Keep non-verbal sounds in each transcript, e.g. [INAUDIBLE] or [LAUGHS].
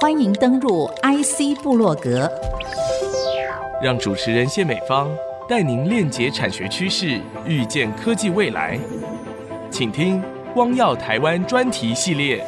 欢迎登入 IC 部落格，让主持人谢美芳带您链接产学趋势，预见科技未来。请听“光耀台湾”专题系列。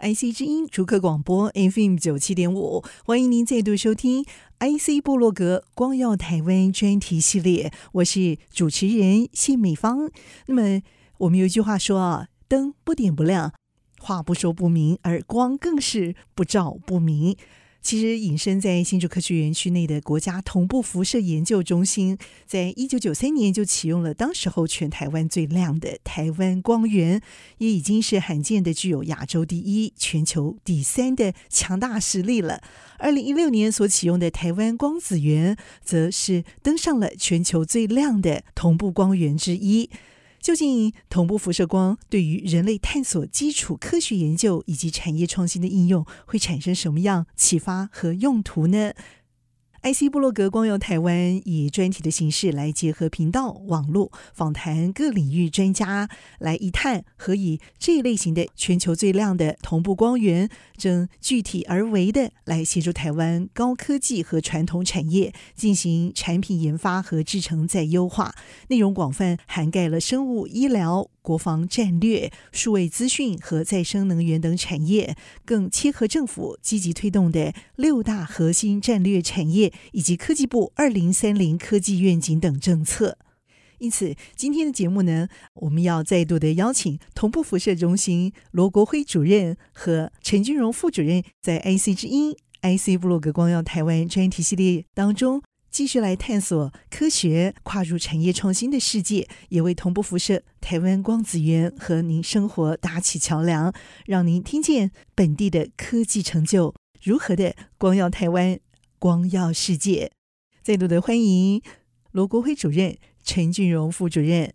IC 之音逐客广播 FM 九七点五，欢迎您再度收听 IC 部落格“光耀台湾”专题系列。我是主持人谢美芳。那么我们有一句话说啊，灯不点不亮，话不说不明，而光更是不照不明。其实，隐身在新竹科学园区内的国家同步辐射研究中心，在一九九三年就启用了当时候全台湾最亮的台湾光源，也已经是罕见的具有亚洲第一、全球第三的强大实力了。二零一六年所启用的台湾光子源，则是登上了全球最亮的同步光源之一。究竟同步辐射光对于人类探索基础科学研究以及产业创新的应用会产生什么样启发和用途呢？？IC 布洛格光耀台湾以专题的形式来结合频道、网络访谈各领域专家，来一探何以这一类型的全球最亮的同步光源，正具体而为的来协助台湾高科技和传统产业进行产品研发和制程再优化，内容广泛，涵盖了生物医疗。国防战略、数位资讯和再生能源等产业，更切合政府积极推动的六大核心战略产业以及科技部二零三零科技愿景等政策。因此，今天的节目呢，我们要再度的邀请同步辐射中心罗国辉主任和陈君荣副主任，在 IC 之音 IC 部落格光耀台湾专题系列当中。继续来探索科学跨入产业创新的世界，也为同步辐射台湾光子源和您生活搭起桥梁，让您听见本地的科技成就如何的光耀台湾、光耀世界。再度的欢迎罗国辉主任、陈俊荣副主任。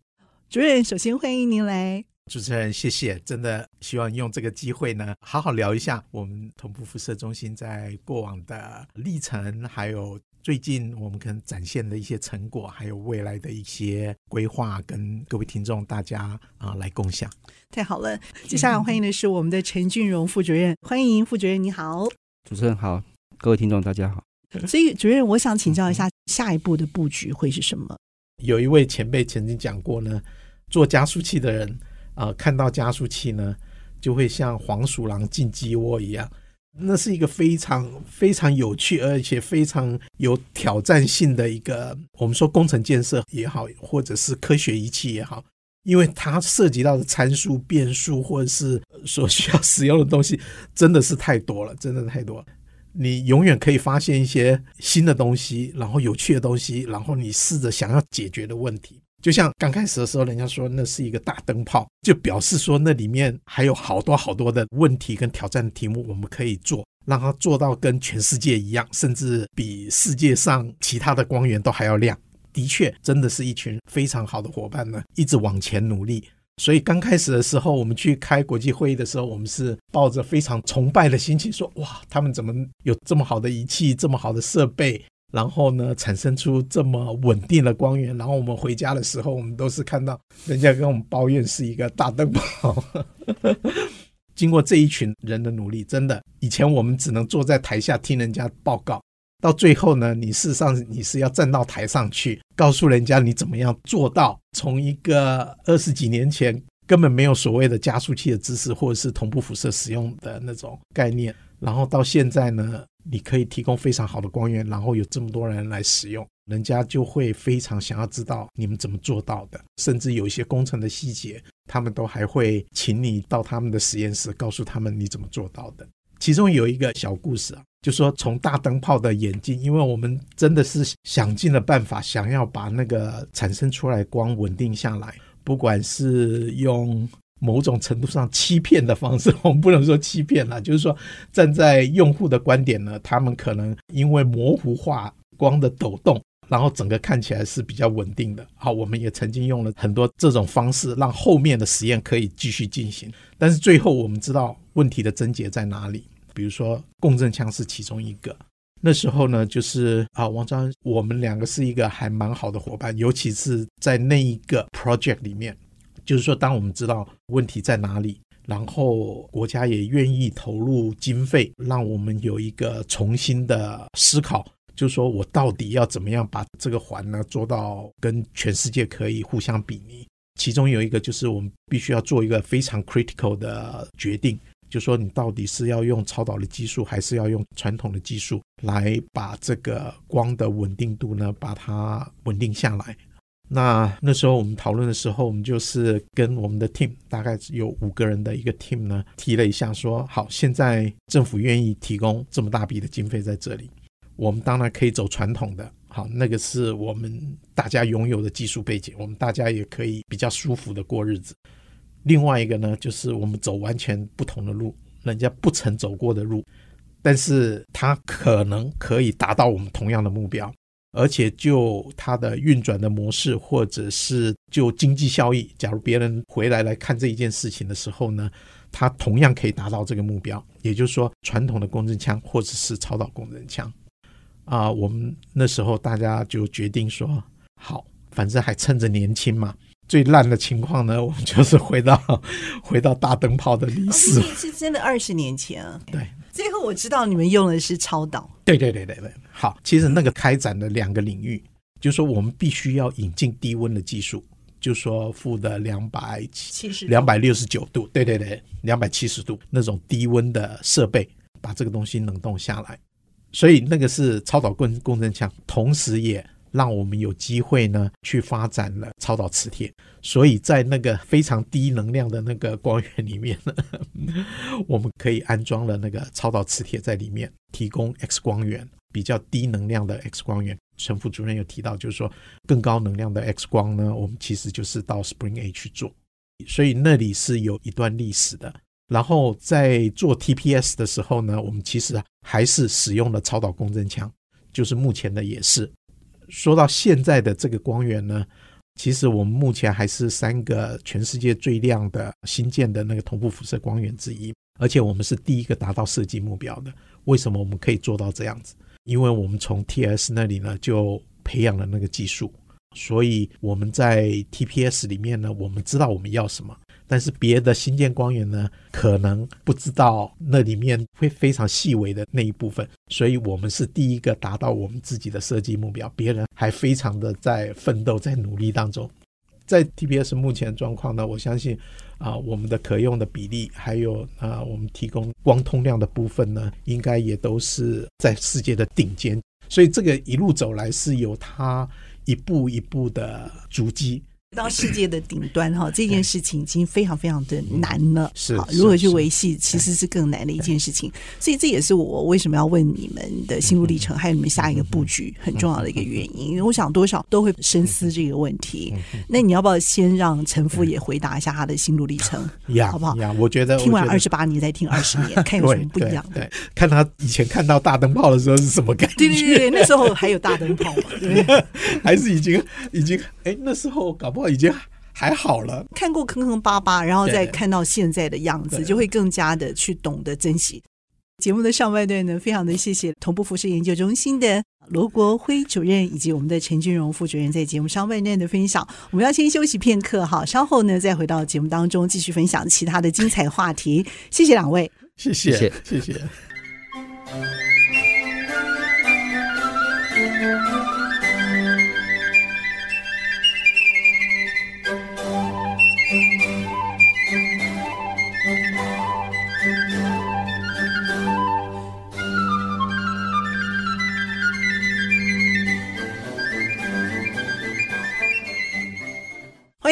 主任，首先欢迎您来。主持人，谢谢。真的希望用这个机会呢，好好聊一下我们同步辐射中心在过往的历程，还有。最近我们可能展现的一些成果，还有未来的一些规划，跟各位听众大家啊来共享。太好了，接下来欢迎的是我们的陈俊荣副主任，欢迎副主任，你好。主持人好，各位听众大家好。所以主任，我想请教一下，下一步的布局会是什么？有一位前辈曾经讲过呢，做加速器的人啊、呃，看到加速器呢，就会像黄鼠狼进鸡窝一样。那是一个非常非常有趣，而且非常有挑战性的一个，我们说工程建设也好，或者是科学仪器也好，因为它涉及到的参数、变数，或者是所需要使用的东西，真的是太多了，真的太多了。你永远可以发现一些新的东西，然后有趣的东西，然后你试着想要解决的问题。就像刚开始的时候，人家说那是一个大灯泡，就表示说那里面还有好多好多的问题跟挑战的题目，我们可以做，让它做到跟全世界一样，甚至比世界上其他的光源都还要亮。的确，真的是一群非常好的伙伴呢，一直往前努力。所以刚开始的时候，我们去开国际会议的时候，我们是抱着非常崇拜的心情说：哇，他们怎么有这么好的仪器，这么好的设备？然后呢，产生出这么稳定的光源。然后我们回家的时候，我们都是看到人家跟我们抱怨是一个大灯泡。经过这一群人的努力，真的，以前我们只能坐在台下听人家报告，到最后呢，你事实上你是要站到台上去，告诉人家你怎么样做到。从一个二十几年前根本没有所谓的加速器的知识，或者是同步辐射使用的那种概念，然后到现在呢。你可以提供非常好的光源，然后有这么多人来使用，人家就会非常想要知道你们怎么做到的，甚至有一些工程的细节，他们都还会请你到他们的实验室，告诉他们你怎么做到的。其中有一个小故事啊，就说从大灯泡的演进，因为我们真的是想尽了办法，想要把那个产生出来光稳定下来，不管是用。某种程度上欺骗的方式，我们不能说欺骗了，就是说站在用户的观点呢，他们可能因为模糊化光的抖动，然后整个看起来是比较稳定的。好，我们也曾经用了很多这种方式，让后面的实验可以继续进行。但是最后我们知道问题的症结在哪里，比如说共振腔是其中一个。那时候呢，就是啊，王昭，我们两个是一个还蛮好的伙伴，尤其是在那一个 project 里面。就是说，当我们知道问题在哪里，然后国家也愿意投入经费，让我们有一个重新的思考，就是说我到底要怎么样把这个环呢做到跟全世界可以互相比拟。其中有一个就是我们必须要做一个非常 critical 的决定。就说你到底是要用超导的技术，还是要用传统的技术来把这个光的稳定度呢，把它稳定下来？那那时候我们讨论的时候，我们就是跟我们的 team 大概有五个人的一个 team 呢，提了一下说，好，现在政府愿意提供这么大笔的经费在这里，我们当然可以走传统的，好，那个是我们大家拥有的技术背景，我们大家也可以比较舒服的过日子。另外一个呢，就是我们走完全不同的路，人家不曾走过的路，但是它可能可以达到我们同样的目标，而且就它的运转的模式，或者是就经济效益，假如别人回来来看这一件事情的时候呢，它同样可以达到这个目标。也就是说，传统的共振腔或者是超导共振腔，啊，我们那时候大家就决定说，好，反正还趁着年轻嘛。最烂的情况呢，[LAUGHS] 我们就是回到 [LAUGHS] 回到大灯泡的历史，是真的二十年前啊。对，最后我知道你们用的是超导。对对对对对，好，其实那个开展的两个领域，就是说我们必须要引进低温的技术，就是说负的两百七十两百六十九度，对对对，两百七十度那种低温的设备，把这个东西冷冻下来，所以那个是超导共共振腔，同时也。让我们有机会呢，去发展了超导磁铁，所以在那个非常低能量的那个光源里面呢，[LAUGHS] 我们可以安装了那个超导磁铁在里面，提供 X 光源，比较低能量的 X 光源。陈副主任有提到，就是说更高能量的 X 光呢，我们其实就是到 Spring A 去做，所以那里是有一段历史的。然后在做 TPS 的时候呢，我们其实还是使用了超导共振腔，就是目前的也是。说到现在的这个光源呢，其实我们目前还是三个全世界最亮的新建的那个同步辐射光源之一，而且我们是第一个达到设计目标的。为什么我们可以做到这样子？因为我们从 TS 那里呢就培养了那个技术，所以我们在 TPS 里面呢，我们知道我们要什么。但是别的新建光源呢，可能不知道那里面会非常细微的那一部分，所以我们是第一个达到我们自己的设计目标，别人还非常的在奋斗、在努力当中。在 TPS 目前状况呢，我相信啊，我们的可用的比例，还有啊，我们提供光通量的部分呢，应该也都是在世界的顶尖。所以这个一路走来是有它一步一步的足迹。到世界的顶端哈，这件事情已经非常非常的难了。是，如何去维系，其实是更难的一件事情。所以这也是我为什么要问你们的心路历程，还有你们下一个布局很重要的一个原因。因为我想多少都会深思这个问题。那你要不要先让陈父也回答一下他的心路历程，[LAUGHS] 好不好？我觉得听完二十八年再听二十年，[LAUGHS] 看有什么不一样。对，看他以前看到大灯泡的时候是什么感觉？对对对，那时候还有大灯泡吗？对，[LAUGHS] 还是已经已经哎，那时候搞不好已经。还好了，看过坑坑巴巴，然后再看到现在的样子，就会更加的去懂得珍惜。节目的上半段呢，非常的谢谢同步服饰研究中心的罗国辉主任以及我们的陈俊荣副主任在节目上半段的分享。我们要先休息片刻，哈，稍后呢再回到节目当中继续分享其他的精彩话题。谢谢两位，谢谢，谢谢。欢 [LAUGHS]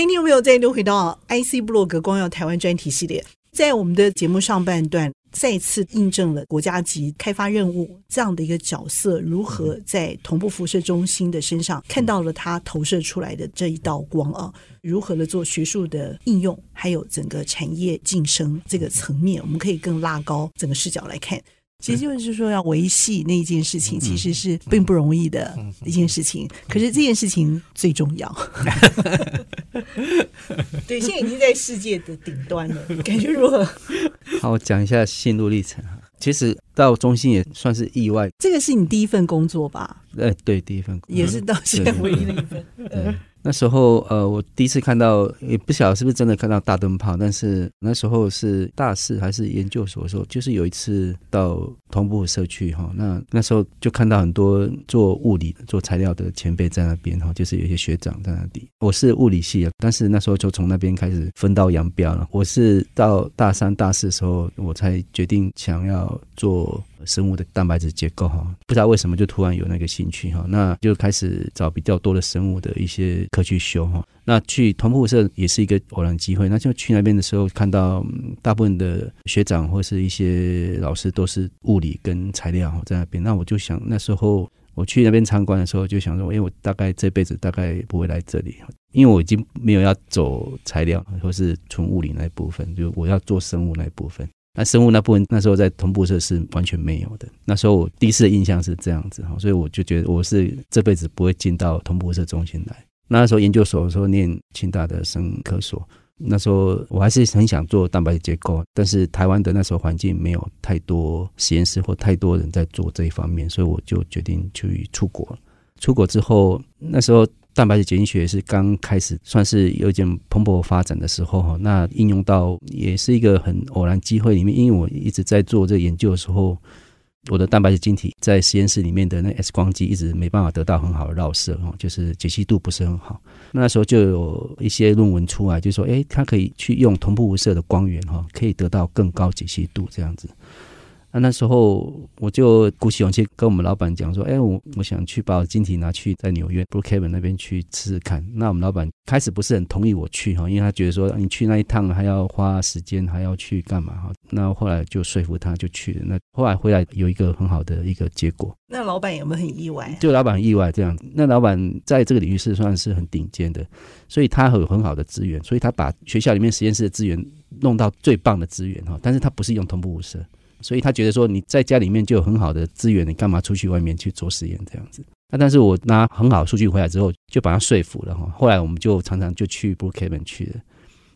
你有没有再度回到 IC 布洛格光耀台湾专题系列，在我们的节目上半段再次印证了国家级开发任务这样的一个角色，如何在同步辐射中心的身上看到了它投射出来的这一道光啊，如何的做学术的应用，还有整个产业晋升这个层面，我们可以更拉高整个视角来看。其实就是说，要维系那一件事情，其实是并不容易的一件事情。可是这件事情最重要。[LAUGHS] 对，现在已经在世界的顶端了，[LAUGHS] 感觉如何？好，我讲一下心路历程哈。其实到中心也算是意外。这个是你第一份工作吧？呃，对，第一份工作，也是到现在唯一的一份。对，那时候，呃，我第一次看到，也不晓得是不是真的看到大灯泡，但是那时候是大四还是研究所的时候，就是有一次到同步社区哈，那那时候就看到很多做物理、做材料的前辈在那边哈，就是有些学长在那里。我是物理系的，但是那时候就从那边开始分道扬镳了。我是到大三、大四的时候，我才决定想要做。生物的蛋白质结构哈，不知道为什么就突然有那个兴趣哈，那就开始找比较多的生物的一些课去修哈。那去同步社也是一个偶然机会，那就去那边的时候看到大部分的学长或是一些老师都是物理跟材料在那边，那我就想那时候我去那边参观的时候就想说，因为我大概这辈子大概不会来这里，因为我已经没有要走材料或是纯物理那一部分，就我要做生物那一部分。那生物那部分那时候在同步社是完全没有的。那时候我第一次的印象是这样子哈，所以我就觉得我是这辈子不会进到同步社中心来。那时候研究所的时候念清大的生科所，那时候我还是很想做蛋白质结构，但是台湾的那时候环境没有太多实验室或太多人在做这一方面，所以我就决定去出国。出国之后，那时候。蛋白质结晶学是刚开始，算是有点蓬勃发展的时候哈。那应用到也是一个很偶然机会里面，因为我一直在做这个研究的时候，我的蛋白质晶体在实验室里面的那 X 光机一直没办法得到很好的绕射哈，就是解析度不是很好。那时候就有一些论文出来，就说诶，它可以去用同步无色的光源哈，可以得到更高解析度这样子。那那时候我就鼓起勇气跟我们老板讲说：“哎，我我想去把我晶体拿去在纽约 Brookhaven 那边去试试看。”那我们老板开始不是很同意我去哈，因为他觉得说你去那一趟还要花时间，还要去干嘛哈。那后来就说服他就去了。那后来回来有一个很好的一个结果。那老板有没有很意外？就老板很意外这样。那老板在这个领域是算是很顶尖的，所以他有很好的资源，所以他把学校里面实验室的资源弄到最棒的资源哈。但是他不是用同步无色。所以他觉得说，你在家里面就有很好的资源，你干嘛出去外面去做实验这样子？那但是我拿很好的数据回来之后，就把他说服了哈。后来我们就常常就去 Brookhaven 去了。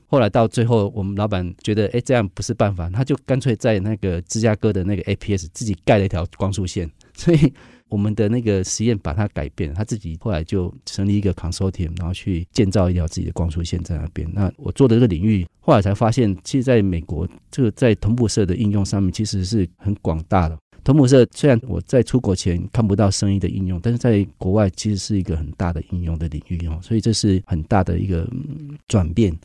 后来到最后，我们老板觉得，哎，这样不是办法，他就干脆在那个芝加哥的那个 APS 自己盖了一条光束线，所以。我们的那个实验把它改变，他自己后来就成立一个 consortium，然后去建造一条自己的光束线在那边。那我做的这个领域，后来才发现，其实在美国这个在同步色的应用上面，其实是很广大的。同步色虽然我在出国前看不到生意的应用，但是在国外其实是一个很大的应用的领域哦，所以这是很大的一个转变。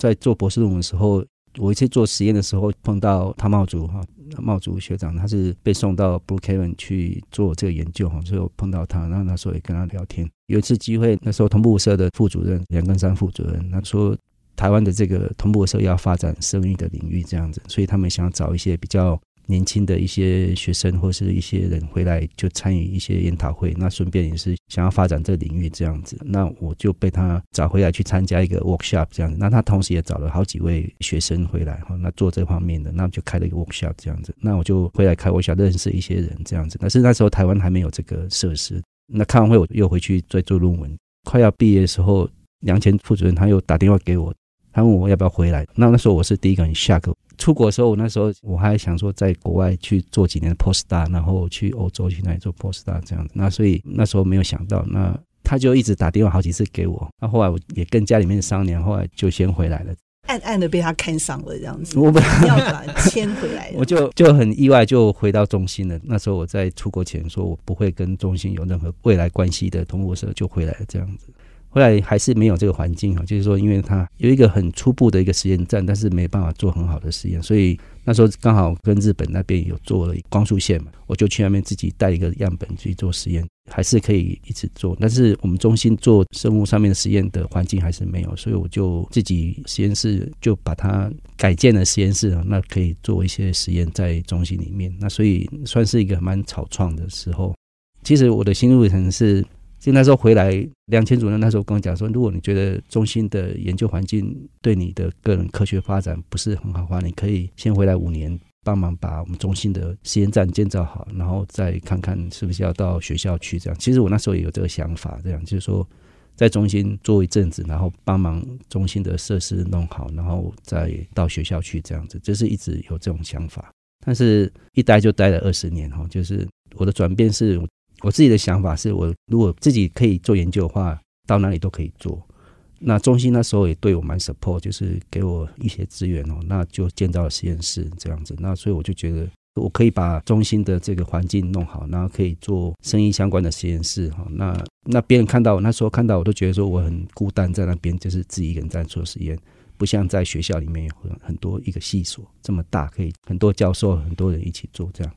在做博士论文的时候。我一次做实验的时候碰到汤茂祖哈，茂竹学长他是被送到 Brookhaven 去做这个研究哈，所以我碰到他，然后那时候也跟他聊天。有一次机会，那时候同步社的副主任梁根山副主任他说，台湾的这个同步社要发展生育的领域这样子，所以他们想找一些比较。年轻的一些学生或是一些人回来就参与一些研讨会，那顺便也是想要发展这个领域这样子。那我就被他找回来去参加一个 workshop 这样子。那他同时也找了好几位学生回来哈，那做这方面的，那就开了一个 workshop 这样子。那我就回来开 workshop 认识一些人这样子。但是那时候台湾还没有这个设施。那开完会我又回去再做论文。快要毕业的时候，梁前副主任他又打电话给我。他问我要不要回来，那那时候我是第一个人下课。出国的时候，我那时候我还想说在国外去做几年的 postdoc，然后去欧洲去那里做 postdoc 这样子。那所以那时候没有想到，那他就一直打电话好几次给我。那后来我也跟家里面商量，后来就先回来了。暗暗的被他看上了这样子，我本来要把签回来，我就就很意外就回到中心了。那时候我在出国前说我不会跟中心有任何未来关系的同步社就回来了这样子。后来还是没有这个环境哈，就是说，因为它有一个很初步的一个实验站，但是没办法做很好的实验，所以那时候刚好跟日本那边有做了光束线嘛，我就去那边自己带一个样本去做实验，还是可以一直做。但是我们中心做生物上面的实验的环境还是没有，所以我就自己实验室就把它改建了实验室啊，那可以做一些实验在中心里面。那所以算是一个蛮草创的时候。其实我的心路历程是。就那时候回来，梁前主任那时候跟我讲说，如果你觉得中心的研究环境对你的个人科学发展不是很好的话，你可以先回来五年，帮忙把我们中心的实验站建造好，然后再看看是不是要到学校去。这样，其实我那时候也有这个想法，这样就是说，在中心做一阵子，然后帮忙中心的设施弄好，然后再到学校去这样子，就是一直有这种想法。但是一待就待了二十年哈，就是我的转变是。我自己的想法是，我如果自己可以做研究的话，到哪里都可以做。那中心那时候也对我蛮 support，就是给我一些资源哦，那就建造了实验室这样子。那所以我就觉得我可以把中心的这个环境弄好，然后可以做生医相关的实验室哈。那那别人看到我那时候看到我都觉得说我很孤单在那边，就是自己一个人在做实验，不像在学校里面有很多一个系所这么大，可以很多教授很多人一起做这样。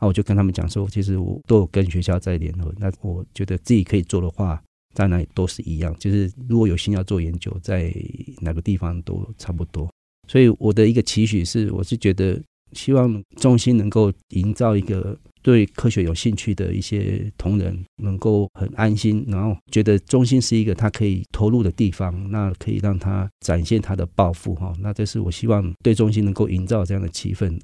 那我就跟他们讲说，其实我都有跟学校在联合，那我觉得自己可以做的话。在哪里都是一样，就是如果有心要做研究，在哪个地方都差不多。所以我的一个期许是，我是觉得希望中心能够营造一个对科学有兴趣的一些同仁，能够很安心，然后觉得中心是一个他可以投入的地方，那可以让他展现他的抱负哈。那这是我希望对中心能够营造这样的气氛。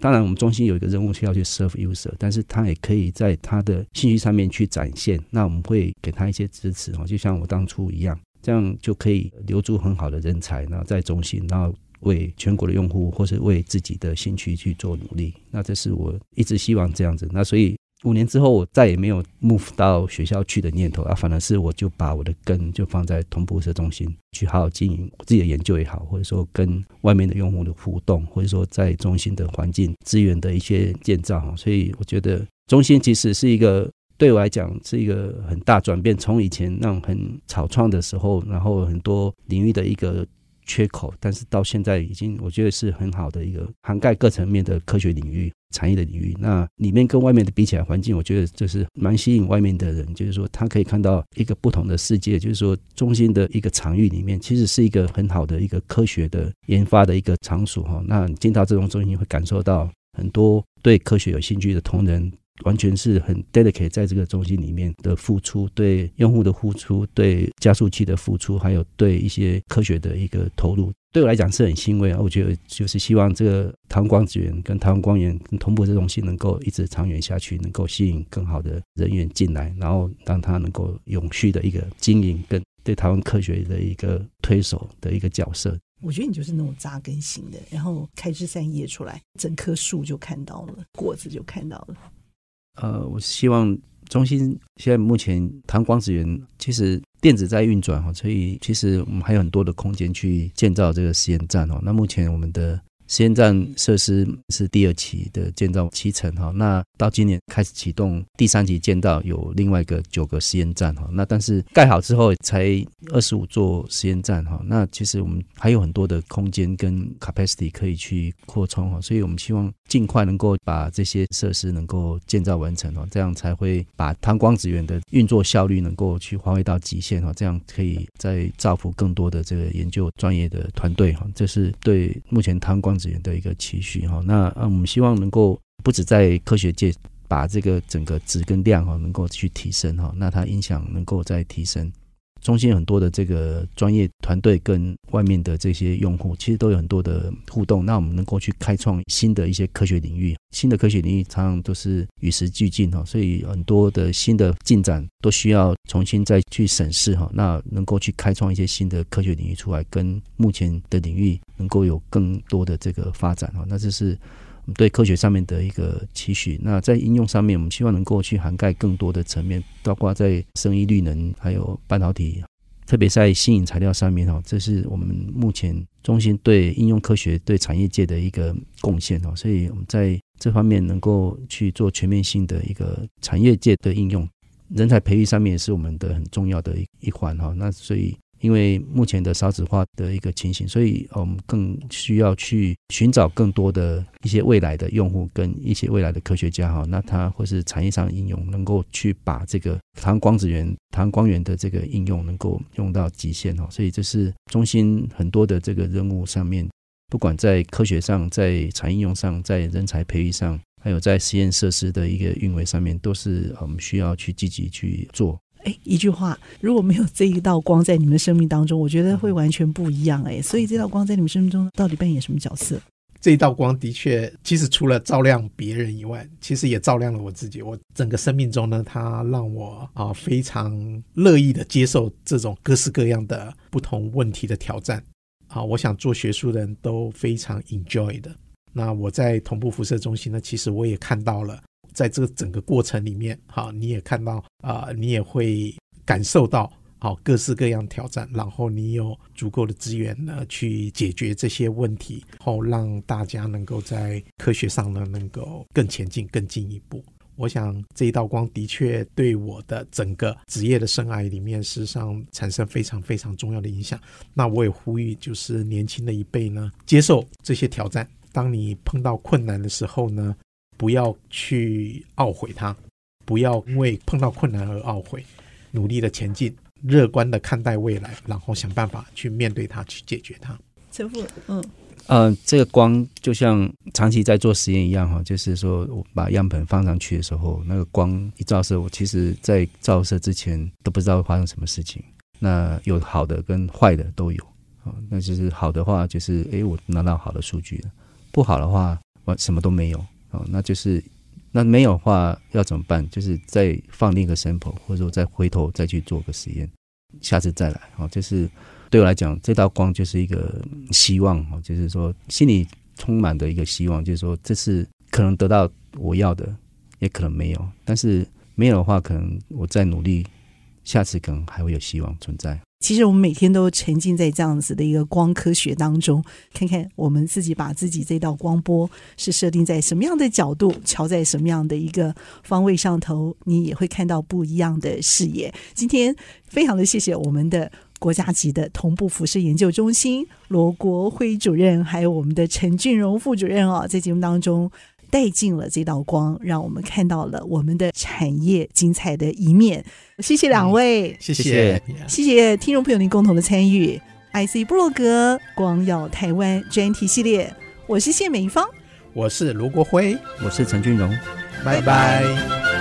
当然，我们中心有一个任务需要去 serve user，但是他也可以在他的信息上面去展现。那我们会给他一些支持哦，就像我当初一样，这样就可以留住很好的人才，然后在中心，然后为全国的用户或是为自己的兴趣去做努力。那这是我一直希望这样子。那所以。五年之后，我再也没有 move 到学校去的念头啊，反而是我就把我的根就放在同步辐射中心去好好经营我自己的研究也好，或者说跟外面的用户的互动，或者说在中心的环境资源的一些建造。所以我觉得中心其实是一个对我来讲是一个很大转变，从以前那种很草创的时候，然后很多领域的一个缺口，但是到现在已经我觉得是很好的一个涵盖各层面的科学领域。产业的领域，那里面跟外面的比起来，环境我觉得就是蛮吸引外面的人，就是说他可以看到一个不同的世界，就是说中心的一个场域里面，其实是一个很好的一个科学的研发的一个场所哈。那进到这种中心，会感受到很多对科学有兴趣的同仁，完全是很 dedicate 在这个中心里面的付出，对用户的付出，对加速器的付出，还有对一些科学的一个投入。对我来讲是很欣慰啊！我觉得就是希望这个台湾光子源跟台湾光源跟同步这东西能够一直长远下去，能够吸引更好的人员进来，然后让它能够永续的一个经营跟对台湾科学的一个推手的一个角色。我觉得你就是那种扎根型的，然后开枝散叶出来，整棵树就看到了，果子就看到了。呃，我希望。中心现在目前谈光子源其实电子在运转哈，所以其实我们还有很多的空间去建造这个实验站哦。那目前我们的。实验站设施是第二期的建造七层哈，那到今年开始启动第三期建造，有另外一个九个实验站哈，那但是盖好之后才二十五座实验站哈，那其实我们还有很多的空间跟 capacity 可以去扩充哈，所以我们希望尽快能够把这些设施能够建造完成哦，这样才会把台湾光子源的运作效率能够去发挥到极限哈，这样可以再造福更多的这个研究专业的团队哈，这是对目前台湾资源的一个期许哈，那我们希望能够不止在科学界把这个整个质跟量哈能够去提升哈，那它影响能够再提升。中心很多的这个专业团队跟外面的这些用户，其实都有很多的互动。那我们能够去开创新的一些科学领域，新的科学领域常常都是与时俱进哈，所以很多的新的进展都需要重新再去审视哈。那能够去开创一些新的科学领域出来，跟目前的领域能够有更多的这个发展哈。那这是。对科学上面的一个期许，那在应用上面，我们希望能够去涵盖更多的层面，包括在生医绿能，还有半导体，特别在新颖材料上面哈，这是我们目前中心对应用科学对产业界的一个贡献哈，所以我们在这方面能够去做全面性的一个产业界的应用，人才培育上面也是我们的很重要的一一环哈，那所以。因为目前的少子化的一个情形，所以我们更需要去寻找更多的一些未来的用户跟一些未来的科学家哈，那他或是产业上应用，能够去把这个台湾光子源、台湾光源的这个应用能够用到极限哈，所以这是中心很多的这个任务上面，不管在科学上、在产业应用上、在人才培育上，还有在实验设施的一个运维上面，都是我们需要去积极去做。哎，一句话，如果没有这一道光在你们的生命当中，我觉得会完全不一样。哎，所以这道光在你们生命中到底扮演什么角色？这一道光的确，其实除了照亮别人以外，其实也照亮了我自己。我整个生命中呢，它让我啊非常乐意的接受这种各式各样的不同问题的挑战。啊，我想做学术的人都非常 enjoy 的。那我在同步辐射中心呢，其实我也看到了。在这个整个过程里面，哈，你也看到啊，你也会感受到好各式各样挑战，然后你有足够的资源呢去解决这些问题，后让大家能够在科学上呢能够更前进、更进一步。我想这一道光的确对我的整个职业的生涯里面，事实上产生非常非常重要的影响。那我也呼吁，就是年轻的一辈呢，接受这些挑战。当你碰到困难的时候呢，不要去懊悔它，不要因为碰到困难而懊悔，努力的前进，乐观的看待未来，然后想办法去面对它，去解决它。陈副，嗯。呃，这个光就像长期在做实验一样哈，就是说我把样本放上去的时候，那个光一照射，我其实在照射之前都不知道会发生什么事情。那有好的跟坏的都有啊，那就是好的话就是诶，我拿到好的数据了；不好的话，我什么都没有哦。那就是那没有话要怎么办？就是再放另一个 sample，或者说再回头再去做个实验，下次再来哦，就是。对我来讲，这道光就是一个希望，哦就是说心里充满的一个希望，就是说这次可能得到我要的，也可能没有。但是没有的话，可能我再努力，下次可能还会有希望存在。其实我们每天都沉浸在这样子的一个光科学当中，看看我们自己把自己这道光波是设定在什么样的角度，瞧在什么样的一个方位上头，你也会看到不一样的视野。今天非常的谢谢我们的。国家级的同步辐射研究中心罗国辉主任，还有我们的陈俊荣副主任啊，在节目当中带进了这道光，让我们看到了我们的产业精彩的一面。谢谢两位，嗯、谢谢，谢谢。听众朋友您共同的参与。IC 布洛格光耀台湾专题系列，我是谢美芳，我是卢国辉，我是陈俊荣，拜拜。